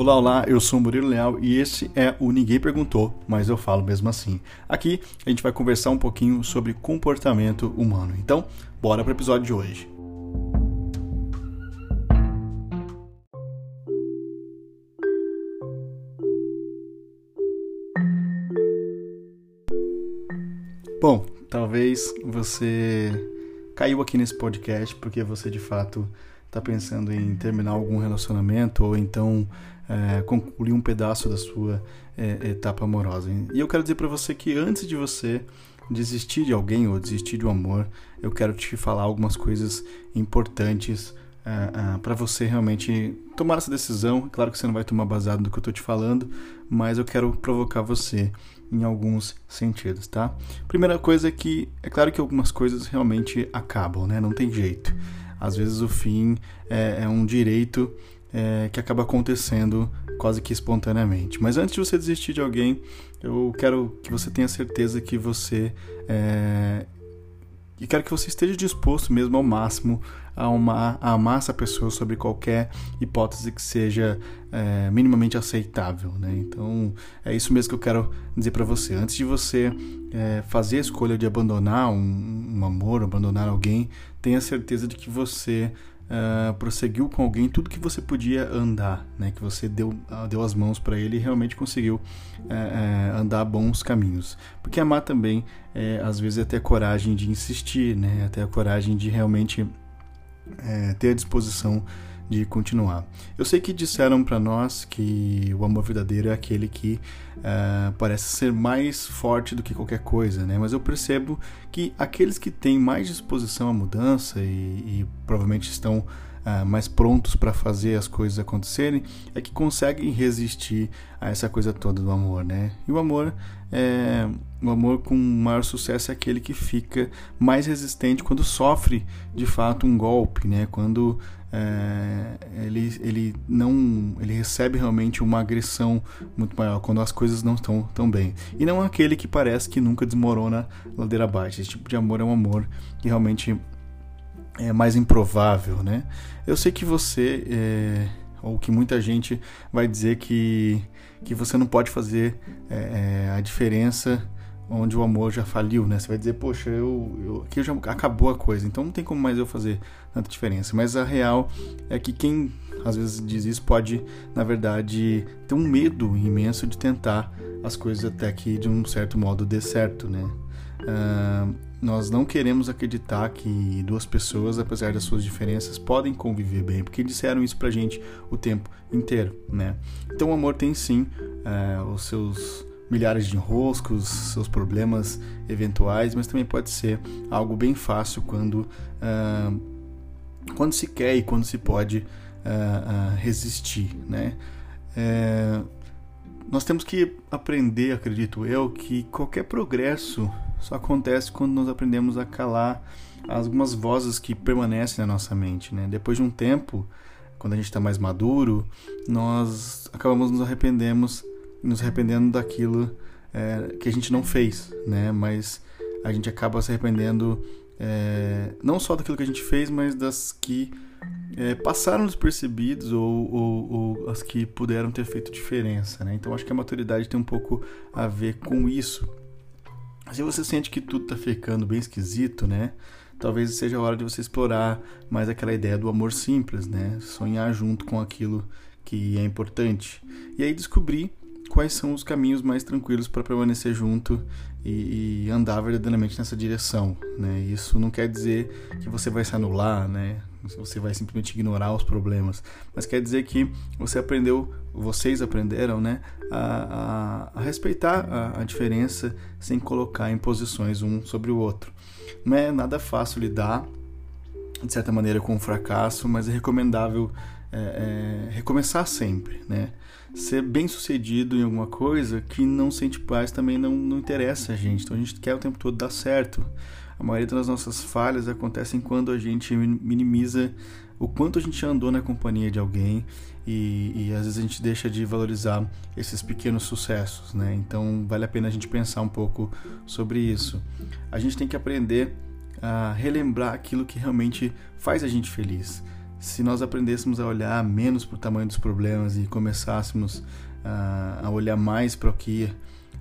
Olá, olá, eu sou o Murilo Leal e esse é o Ninguém Perguntou, mas eu falo mesmo assim. Aqui a gente vai conversar um pouquinho sobre comportamento humano. Então, bora para o episódio de hoje. Bom, talvez você caiu aqui nesse podcast porque você de fato está pensando em terminar algum relacionamento ou então é, concluir um pedaço da sua é, etapa amorosa. E eu quero dizer para você que antes de você desistir de alguém ou desistir de um amor, eu quero te falar algumas coisas importantes Uh, uh, para você realmente tomar essa decisão. Claro que você não vai tomar baseado no que eu estou te falando, mas eu quero provocar você em alguns sentidos, tá? Primeira coisa é que é claro que algumas coisas realmente acabam, né? Não tem jeito. Às vezes o fim é, é um direito é, que acaba acontecendo quase que espontaneamente. Mas antes de você desistir de alguém, eu quero que você tenha certeza que você é, e quero que você esteja disposto mesmo ao máximo a, amar, a amar essa pessoa sobre qualquer hipótese que seja é, minimamente aceitável. Né? Então é isso mesmo que eu quero dizer para você. Antes de você é, fazer a escolha de abandonar um, um amor, abandonar alguém, tenha certeza de que você uh, prosseguiu com alguém tudo que você podia andar, né? Que você deu, uh, deu as mãos para ele e realmente conseguiu uh, andar bons caminhos. Porque amar também, é, às vezes, é ter a coragem de insistir, né? É ter a coragem de realmente ter a disposição de continuar. Eu sei que disseram para nós que o amor verdadeiro é aquele que uh, parece ser mais forte do que qualquer coisa, né? Mas eu percebo que aqueles que têm mais disposição à mudança e, e provavelmente estão uh, mais prontos para fazer as coisas acontecerem é que conseguem resistir a essa coisa toda do amor, né? E o amor é o amor com maior sucesso é aquele que fica mais resistente quando sofre de fato um golpe, né? Quando é, ele, ele não ele recebe realmente uma agressão muito maior quando as coisas não estão tão bem. E não aquele que parece que nunca desmorona ladeira abaixo. Esse tipo de amor é um amor que realmente é mais improvável né? Eu sei que você é, ou que muita gente vai dizer que que você não pode fazer é, é a diferença onde o amor já faliu, né? Você vai dizer, poxa, eu, eu aqui já acabou a coisa, então não tem como mais eu fazer tanta diferença. Mas a real é que quem às vezes diz isso pode, na verdade, ter um medo imenso de tentar as coisas até que de um certo modo dê certo, né? Uh, nós não queremos acreditar que duas pessoas, apesar das suas diferenças, podem conviver bem, porque disseram isso pra gente o tempo inteiro, né? Então o amor tem sim uh, os seus milhares de enroscos, seus problemas eventuais, mas também pode ser algo bem fácil quando, uh, quando se quer e quando se pode uh, uh, resistir, né? É, nós temos que aprender, acredito eu, que qualquer progresso só acontece quando nós aprendemos a calar algumas vozes que permanecem na nossa mente, né? Depois de um tempo, quando a gente está mais maduro, nós acabamos nos arrependemos nos arrependendo daquilo é, que a gente não fez, né? Mas a gente acaba se arrependendo é, não só daquilo que a gente fez, mas das que é, passaram despercebidos ou, ou, ou, as que puderam ter feito diferença, né? Então acho que a maturidade tem um pouco a ver com isso. Se você sente que tudo está ficando bem esquisito, né? Talvez seja a hora de você explorar mais aquela ideia do amor simples, né? Sonhar junto com aquilo que é importante. E aí descobrir quais são os caminhos mais tranquilos para permanecer junto e, e, andar verdadeiramente nessa direção, né? Isso não quer dizer que você vai se anular, né? Você vai simplesmente ignorar os problemas, mas quer dizer que você aprendeu, vocês aprenderam, né, a, a, a respeitar a, a, diferença sem colocar imposições um sobre o outro. Não é nada fácil lidar, de certa maneira, com o fracasso, mas é recomendável é, é, recomeçar sempre, né? Ser bem sucedido em alguma coisa que não sente paz também não, não interessa a gente. Então a gente quer o tempo todo dar certo. A maioria das nossas falhas acontecem quando a gente minimiza o quanto a gente andou na companhia de alguém e, e, às vezes a gente deixa de valorizar esses pequenos sucessos, né? Então vale a pena a gente pensar um pouco sobre isso. A gente tem que aprender a relembrar aquilo que realmente faz a gente feliz se nós aprendêssemos a olhar menos para o tamanho dos problemas e começássemos a, a olhar mais para o que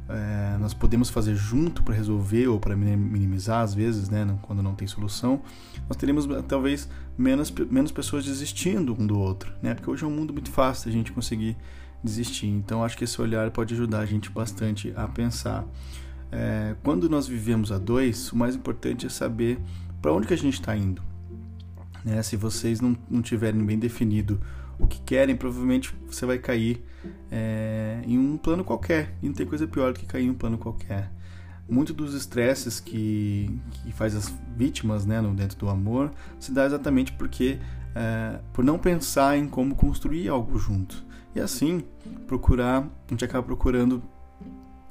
é, nós podemos fazer junto para resolver ou para minimizar às vezes, né, quando não tem solução, nós teríamos talvez menos, menos pessoas desistindo um do outro, né, porque hoje é um mundo muito fácil a gente conseguir desistir. Então acho que esse olhar pode ajudar a gente bastante a pensar. É, quando nós vivemos a dois, o mais importante é saber para onde que a gente está indo. Né? Se vocês não, não tiverem bem definido o que querem, provavelmente você vai cair é, em um plano qualquer. E não tem coisa pior do que cair em um plano qualquer. Muito dos estresses que, que faz as vítimas né, no, dentro do amor se dá exatamente porque é, por não pensar em como construir algo junto. E assim, procurar, a gente acaba procurando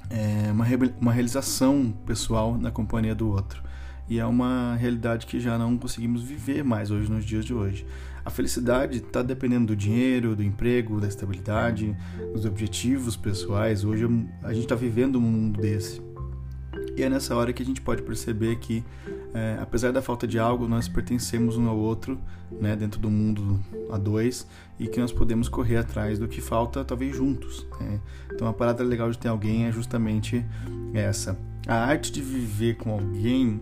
é, uma, uma realização pessoal na companhia do outro. E é uma realidade que já não conseguimos viver mais hoje nos dias de hoje. A felicidade está dependendo do dinheiro, do emprego, da estabilidade, dos objetivos pessoais. Hoje a gente está vivendo um mundo desse. E é nessa hora que a gente pode perceber que, é, apesar da falta de algo, nós pertencemos um ao outro, né, dentro do mundo a dois, e que nós podemos correr atrás do que falta, talvez juntos. Né? Então, a parada legal de ter alguém é justamente essa. A arte de viver com alguém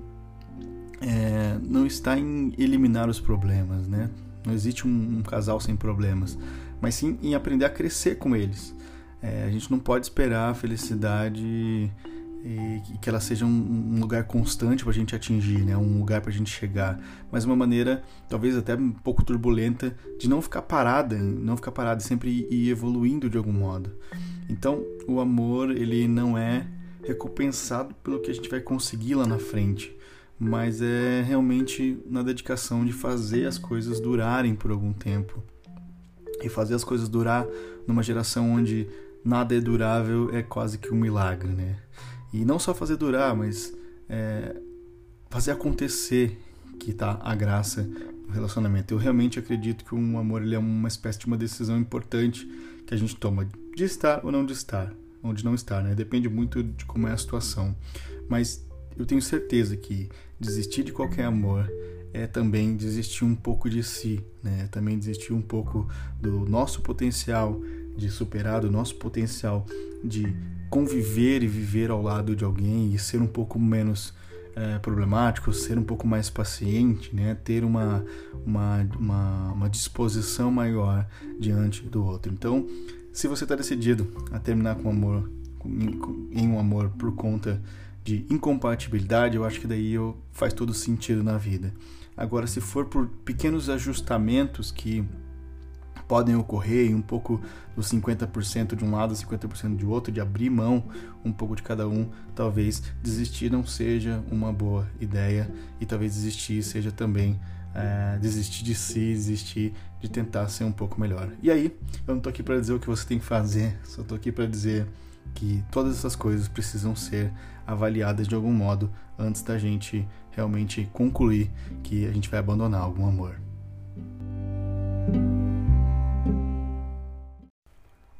é, não está em eliminar os problemas, né? Não existe um, um casal sem problemas, mas sim em aprender a crescer com eles. É, a gente não pode esperar a felicidade e que ela seja um, lugar constante para a gente atingir, né? um lugar para a gente chegar, mas uma maneira talvez até um pouco turbulenta de não ficar parada, não ficar parada, sempre ir evoluindo de algum modo. Então, o amor ele não é recompensado pelo que a gente vai conseguir lá na frente, mas é realmente na dedicação de fazer as coisas durarem por algum tempo. E fazer as coisas durar numa geração onde nada é durável é quase que um milagre, né? E não só fazer durar, mas é, fazer acontecer que tá a graça do relacionamento. Eu realmente acredito que um amor ele é uma espécie de uma decisão importante que a gente toma de estar ou não de estar, ou de não estar, né? Depende muito de como é a situação. Mas eu tenho certeza que desistir de qualquer amor é também desistir um pouco de si, né? Também desistir um pouco do nosso potencial de superar, do nosso potencial de conviver e viver ao lado de alguém e ser um pouco menos é, problemático, ser um pouco mais paciente, né? Ter uma, uma, uma, uma disposição maior diante do outro. Então, se você está decidido a terminar com amor, em um amor por conta de incompatibilidade, eu acho que daí eu, faz todo sentido na vida. Agora, se for por pequenos ajustamentos que podem ocorrer um pouco dos 50% de um lado, 50% de outro, de abrir mão um pouco de cada um, talvez desistir não seja uma boa ideia e talvez desistir seja também é, desistir de si, desistir de tentar ser um pouco melhor. E aí, eu não estou aqui para dizer o que você tem que fazer, só estou aqui para dizer que todas essas coisas precisam ser avaliadas de algum modo antes da gente realmente concluir que a gente vai abandonar algum amor.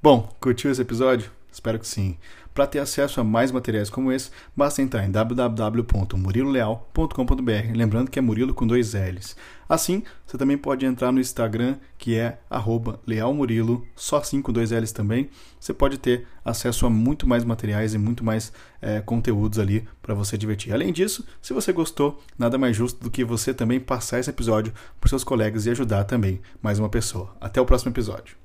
Bom, curtiu esse episódio? Espero que sim. Para ter acesso a mais materiais como esse, basta entrar em www.muriloleal.com.br, lembrando que é Murilo com dois L's. Assim, você também pode entrar no Instagram, que é lealmurilo, só assim com dois L's também. Você pode ter acesso a muito mais materiais e muito mais é, conteúdos ali para você divertir. Além disso, se você gostou, nada mais justo do que você também passar esse episódio para seus colegas e ajudar também mais uma pessoa. Até o próximo episódio.